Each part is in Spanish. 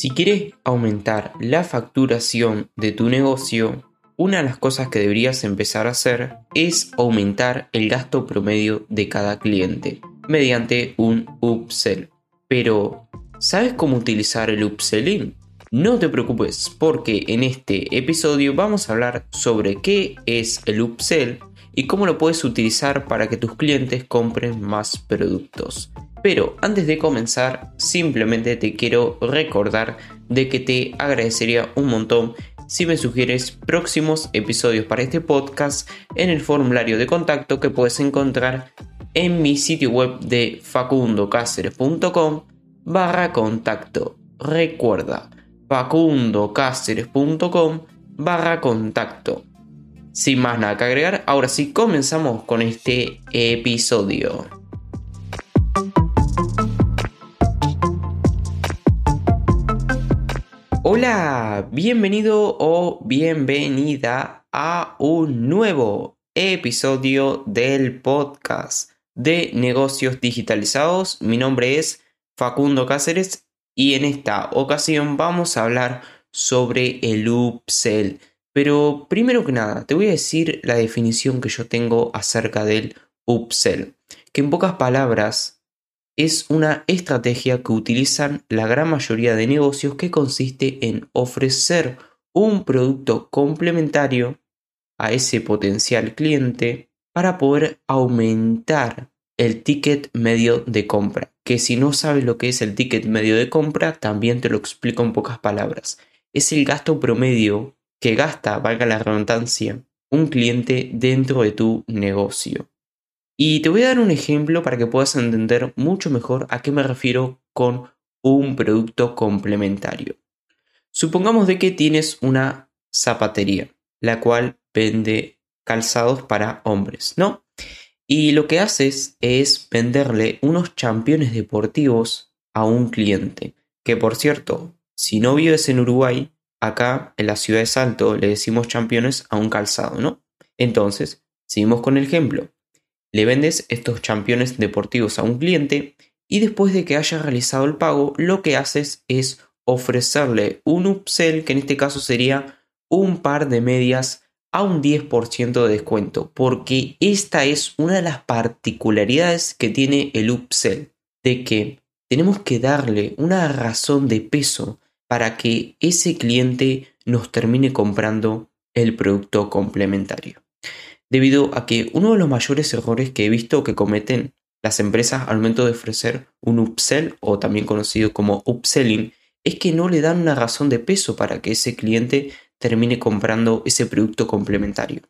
Si quieres aumentar la facturación de tu negocio, una de las cosas que deberías empezar a hacer es aumentar el gasto promedio de cada cliente mediante un upsell. Pero, ¿sabes cómo utilizar el upselling? No te preocupes porque en este episodio vamos a hablar sobre qué es el upsell y cómo lo puedes utilizar para que tus clientes compren más productos. Pero antes de comenzar, simplemente te quiero recordar de que te agradecería un montón si me sugieres próximos episodios para este podcast en el formulario de contacto que puedes encontrar en mi sitio web de facundocaceres.com barra contacto. Recuerda, facundocaceres.com barra contacto. Sin más nada que agregar, ahora sí comenzamos con este episodio. Hola, bienvenido o bienvenida a un nuevo episodio del podcast de negocios digitalizados. Mi nombre es Facundo Cáceres y en esta ocasión vamos a hablar sobre el upsell. Pero primero que nada, te voy a decir la definición que yo tengo acerca del upsell, que en pocas palabras es una estrategia que utilizan la gran mayoría de negocios que consiste en ofrecer un producto complementario a ese potencial cliente para poder aumentar el ticket medio de compra. Que si no sabes lo que es el ticket medio de compra, también te lo explico en pocas palabras. Es el gasto promedio que gasta, valga la redundancia, un cliente dentro de tu negocio. Y te voy a dar un ejemplo para que puedas entender mucho mejor a qué me refiero con un producto complementario. Supongamos de que tienes una zapatería, la cual vende calzados para hombres, ¿no? Y lo que haces es venderle unos championes deportivos a un cliente, que por cierto, si no vives en Uruguay, acá en la ciudad de Salto le decimos championes a un calzado, ¿no? Entonces, seguimos con el ejemplo. Le vendes estos championes deportivos a un cliente y después de que haya realizado el pago, lo que haces es ofrecerle un upsell, que en este caso sería un par de medias a un 10% de descuento, porque esta es una de las particularidades que tiene el upsell, de que tenemos que darle una razón de peso para que ese cliente nos termine comprando el producto complementario debido a que uno de los mayores errores que he visto que cometen las empresas al momento de ofrecer un upsell o también conocido como upselling es que no le dan una razón de peso para que ese cliente termine comprando ese producto complementario.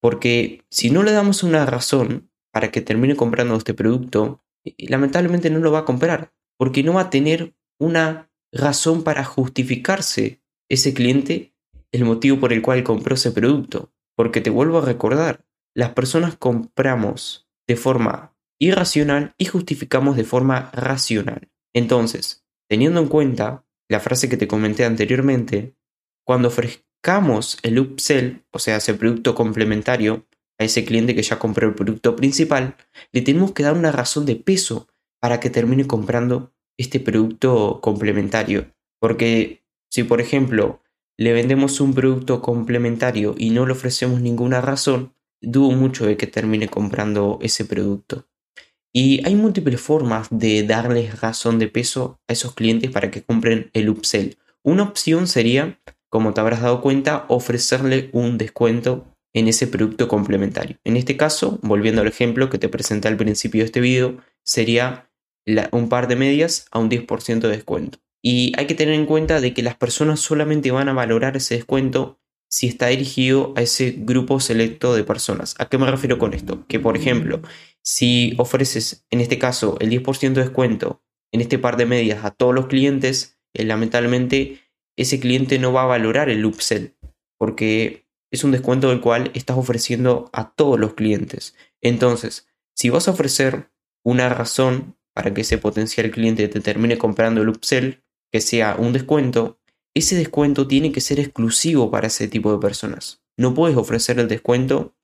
Porque si no le damos una razón para que termine comprando este producto, lamentablemente no lo va a comprar, porque no va a tener una razón para justificarse ese cliente el motivo por el cual compró ese producto. Porque te vuelvo a recordar, las personas compramos de forma irracional y justificamos de forma racional. Entonces, teniendo en cuenta la frase que te comenté anteriormente, cuando ofrezcamos el upsell, o sea, ese producto complementario a ese cliente que ya compró el producto principal, le tenemos que dar una razón de peso para que termine comprando este producto complementario. Porque si, por ejemplo, le vendemos un producto complementario y no le ofrecemos ninguna razón, dudo mucho de que termine comprando ese producto. Y hay múltiples formas de darles razón de peso a esos clientes para que compren el upsell. Una opción sería, como te habrás dado cuenta, ofrecerle un descuento en ese producto complementario. En este caso, volviendo al ejemplo que te presenté al principio de este video, sería un par de medias a un 10% de descuento. Y hay que tener en cuenta de que las personas solamente van a valorar ese descuento si está dirigido a ese grupo selecto de personas. ¿A qué me refiero con esto? Que por ejemplo, si ofreces en este caso el 10% de descuento en este par de medias a todos los clientes, eh, lamentablemente ese cliente no va a valorar el upsell porque es un descuento del cual estás ofreciendo a todos los clientes. Entonces, si vas a ofrecer una razón para que ese potencial cliente te termine comprando el upsell, que sea un descuento, ese descuento tiene que ser exclusivo para ese tipo de personas. No puedes ofrecer el descuento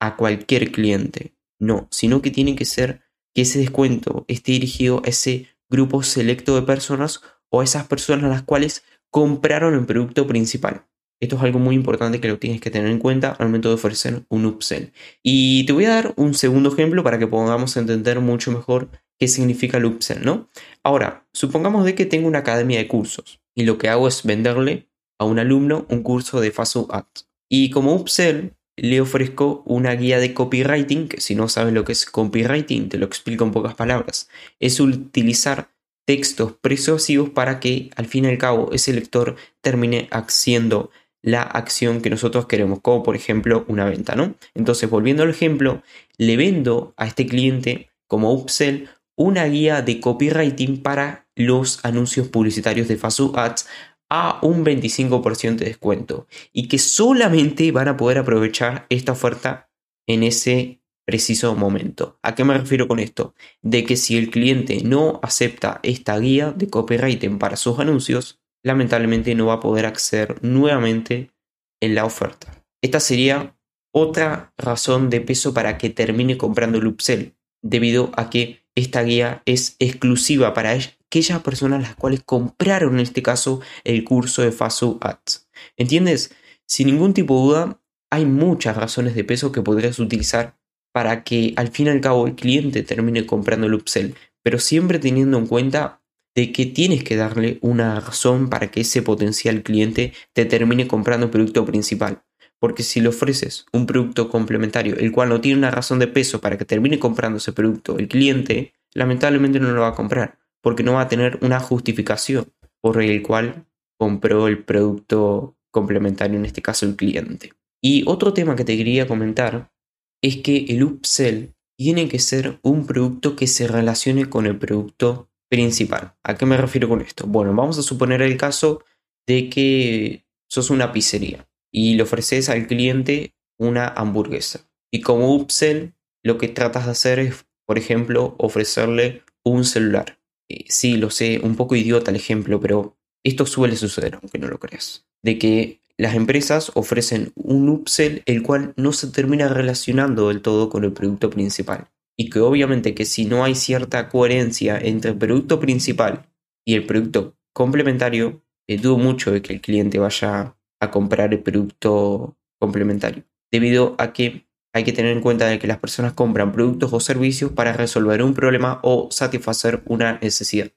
a cualquier cliente, no, sino que tiene que ser que ese descuento esté dirigido a ese grupo selecto de personas o a esas personas a las cuales compraron el producto principal. Esto es algo muy importante que lo tienes que tener en cuenta al momento de ofrecer un upsell. Y te voy a dar un segundo ejemplo para que podamos entender mucho mejor qué significa upsell, ¿no? Ahora, supongamos de que tengo una academia de cursos y lo que hago es venderle a un alumno un curso de Facebook Ads. Y como upsell le ofrezco una guía de copywriting, que si no sabes lo que es copywriting, te lo explico en pocas palabras. Es utilizar textos persuasivos para que al fin y al cabo ese lector termine haciendo la acción que nosotros queremos, como por ejemplo una venta, ¿no? Entonces, volviendo al ejemplo, le vendo a este cliente como upsell una guía de copywriting para los anuncios publicitarios de Facebook Ads a un 25% de descuento y que solamente van a poder aprovechar esta oferta en ese preciso momento. ¿A qué me refiero con esto? De que si el cliente no acepta esta guía de copywriting para sus anuncios, lamentablemente no va a poder acceder nuevamente en la oferta. Esta sería otra razón de peso para que termine comprando el upsell, debido a que esta guía es exclusiva para aquellas personas las cuales compraron en este caso el curso de Faso Ads. ¿Entiendes? Sin ningún tipo de duda, hay muchas razones de peso que podrías utilizar para que al fin y al cabo el cliente termine comprando el upsell, pero siempre teniendo en cuenta de que tienes que darle una razón para que ese potencial cliente te termine comprando el producto principal. Porque si le ofreces un producto complementario, el cual no tiene una razón de peso para que termine comprando ese producto, el cliente lamentablemente no lo va a comprar, porque no va a tener una justificación por el cual compró el producto complementario, en este caso el cliente. Y otro tema que te quería comentar es que el upsell tiene que ser un producto que se relacione con el producto principal. ¿A qué me refiero con esto? Bueno, vamos a suponer el caso de que sos una pizzería y le ofreces al cliente una hamburguesa. Y como upsell, lo que tratas de hacer es, por ejemplo, ofrecerle un celular. Eh, sí, lo sé, un poco idiota el ejemplo, pero esto suele suceder, aunque no lo creas. De que las empresas ofrecen un upsell el cual no se termina relacionando del todo con el producto principal. Y que obviamente que si no hay cierta coherencia entre el producto principal y el producto complementario, eh, dudo mucho de que el cliente vaya a comprar el producto complementario, debido a que hay que tener en cuenta de que las personas compran productos o servicios para resolver un problema o satisfacer una necesidad.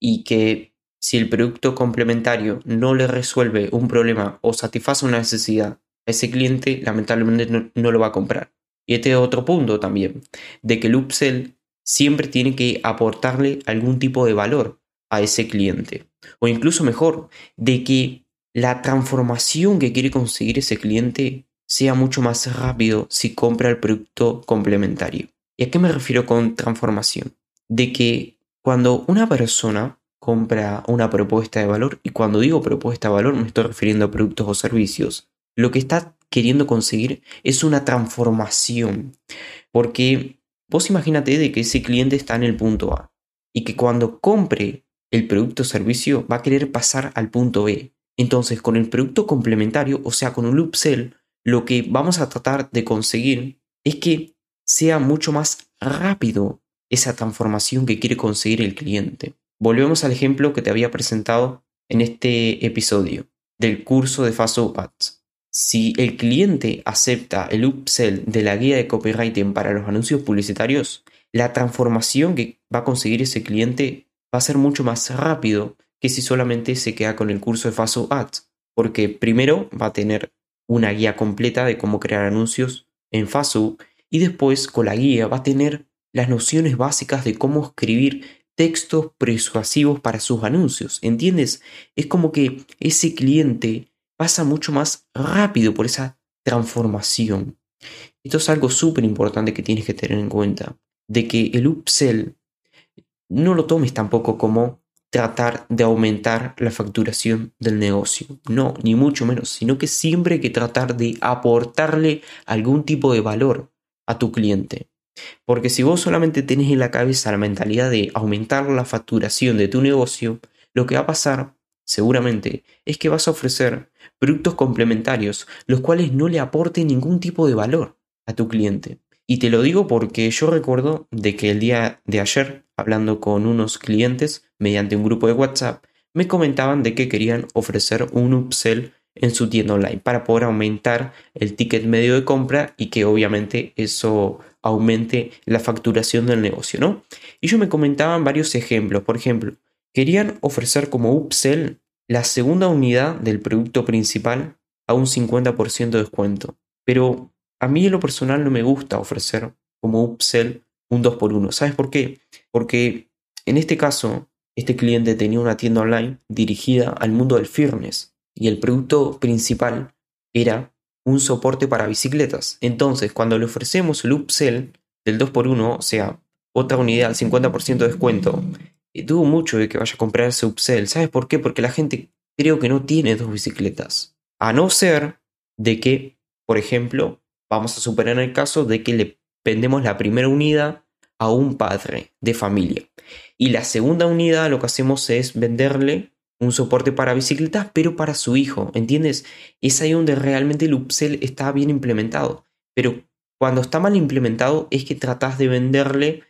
Y que si el producto complementario no le resuelve un problema o satisface una necesidad, ese cliente lamentablemente no, lo va a comprar. Y este es otro punto también, de que el upsell siempre tiene que aportarle algún tipo de valor a ese cliente. O incluso mejor, de que la transformación que quiere conseguir ese cliente sea mucho más rápido si compra el producto complementario. ¿Y a qué me refiero con transformación? De que cuando una persona compra una propuesta de valor, y cuando digo propuesta de valor me estoy refiriendo a productos o servicios, lo que está queriendo conseguir es una transformación. Porque vos imagínate de que ese cliente está en el punto A y que cuando compre el producto o servicio va a querer pasar al punto B. Entonces, con el producto complementario, o sea, con un upsell, lo que vamos a tratar de conseguir es que sea mucho más rápido esa transformación que quiere conseguir el cliente. Volvemos al ejemplo que te había presentado en este episodio del curso de Faso Ads. Si el cliente acepta el upsell de la guía de copywriting para los anuncios publicitarios, la transformación que va a conseguir ese cliente va a ser mucho más rápido que si solamente se queda con el curso de Faso Ads, porque primero va a tener una guía completa de cómo crear anuncios en Facebook y después con la guía va a tener las nociones básicas de cómo escribir textos persuasivos para sus anuncios. ¿Entiendes? Es como que ese cliente pasa mucho más rápido por esa transformación. Esto es algo súper importante que tienes que tener en cuenta. De que el upsell no lo tomes tampoco como tratar de aumentar la facturación del negocio. No, ni mucho menos, sino que siempre hay que tratar de aportarle algún tipo de valor a tu cliente. Porque si vos solamente tenés en la cabeza la mentalidad de aumentar la facturación de tu negocio, lo que va a pasar seguramente es que vas a ofrecer productos complementarios los cuales no le aporten ningún tipo de valor a tu cliente. Y te lo digo porque yo recuerdo de que el día de ayer, hablando con unos clientes mediante un grupo de WhatsApp, me comentaban de que querían ofrecer un upsell en su tienda online para poder aumentar el ticket medio de compra y que obviamente eso aumente la facturación del negocio, ¿no? Y yo me comentaban varios ejemplos, por ejemplo, querían ofrecer como upsell la segunda unidad del producto principal a un 50% de descuento, pero a mí en lo personal no me gusta ofrecer como upsell un 2x1. ¿Sabes por qué? Porque en este caso, este cliente tenía una tienda online dirigida al mundo del fitness y el producto principal era un soporte para bicicletas. Entonces, cuando le ofrecemos el upsell del 2x1, o sea, otra unidad al 50% de descuento, eh, dudo mucho de que vaya a comprar ese upsell. ¿Sabes por qué? Porque la gente creo que no tiene dos bicicletas. A no ser de que, por ejemplo, vamos a superar el caso de que le vendemos la primera unidad a un padre de familia. Y la segunda unidad lo que hacemos es venderle un soporte para bicicletas, pero para su hijo, ¿entiendes? Es ahí donde realmente el upsell está bien implementado. Pero cuando está mal implementado es que tratas de venderle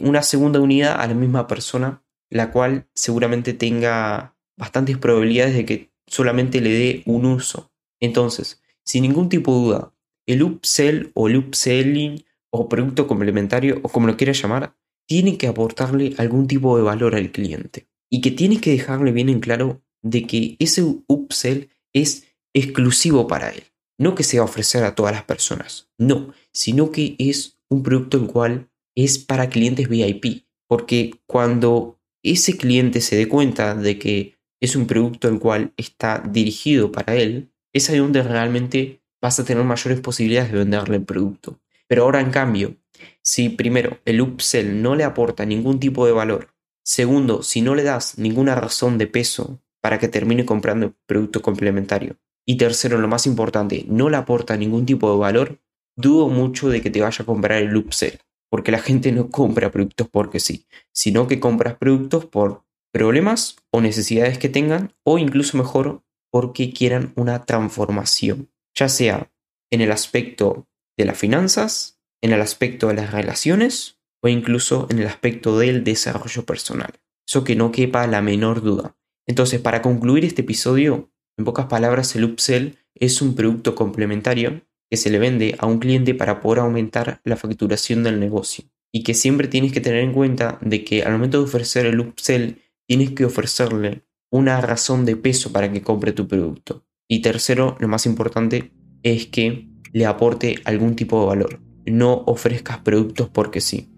una segunda unidad a la misma persona, la cual seguramente tenga bastantes probabilidades de que solamente le dé un uso. Entonces, sin ningún tipo de duda, el upsell o el upselling o producto complementario o como lo quieras llamar, tiene que aportarle algún tipo de valor al cliente y que tienes que dejarle bien en claro de que ese upsell es exclusivo para él. No que sea ofrecer a todas las personas, no, sino que es un producto el cual es para clientes VIP. Porque cuando ese cliente se dé cuenta de que es un producto el cual está dirigido para él, es ahí donde realmente vas a tener mayores posibilidades de venderle el producto. Pero ahora en cambio, si primero el upsell no le aporta ningún tipo de valor Segundo, si no le das ninguna razón de peso para que termine comprando el producto complementario. Y tercero, lo más importante, no le aporta ningún tipo de valor, dudo mucho de que te vaya a comprar el upsell. Porque la gente no compra productos porque sí, sino que compras productos por problemas o necesidades que tengan o incluso mejor porque quieran una transformación, ya sea en el aspecto de las finanzas, en el aspecto de las relaciones o incluso en el aspecto del desarrollo personal. Eso que no quepa la menor duda. Entonces, para concluir este episodio, en pocas palabras, el upsell es un producto complementario que se le vende a un cliente para poder aumentar la facturación del negocio. Y que siempre tienes que tener en cuenta de que al momento de ofrecer el upsell, tienes que ofrecerle una razón de peso para que compre tu producto. Y tercero, lo más importante, es que le aporte algún tipo de valor. No ofrezcas productos porque sí.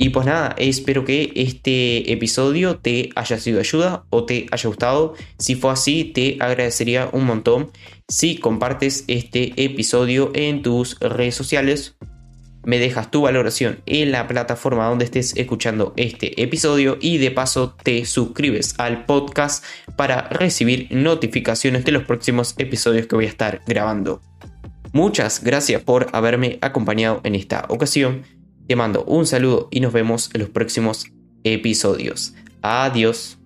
Y pues nada, espero que este episodio te haya sido de ayuda o te haya gustado. Si fue así, te agradecería un montón si compartes este episodio en tus redes sociales. Me dejas tu valoración en la plataforma donde estés escuchando este episodio y de paso te suscribes al podcast para recibir notificaciones de los próximos episodios que voy a estar grabando. Muchas gracias por haberme acompañado en esta ocasión. Te mando un saludo y nos vemos en los próximos episodios. Adiós.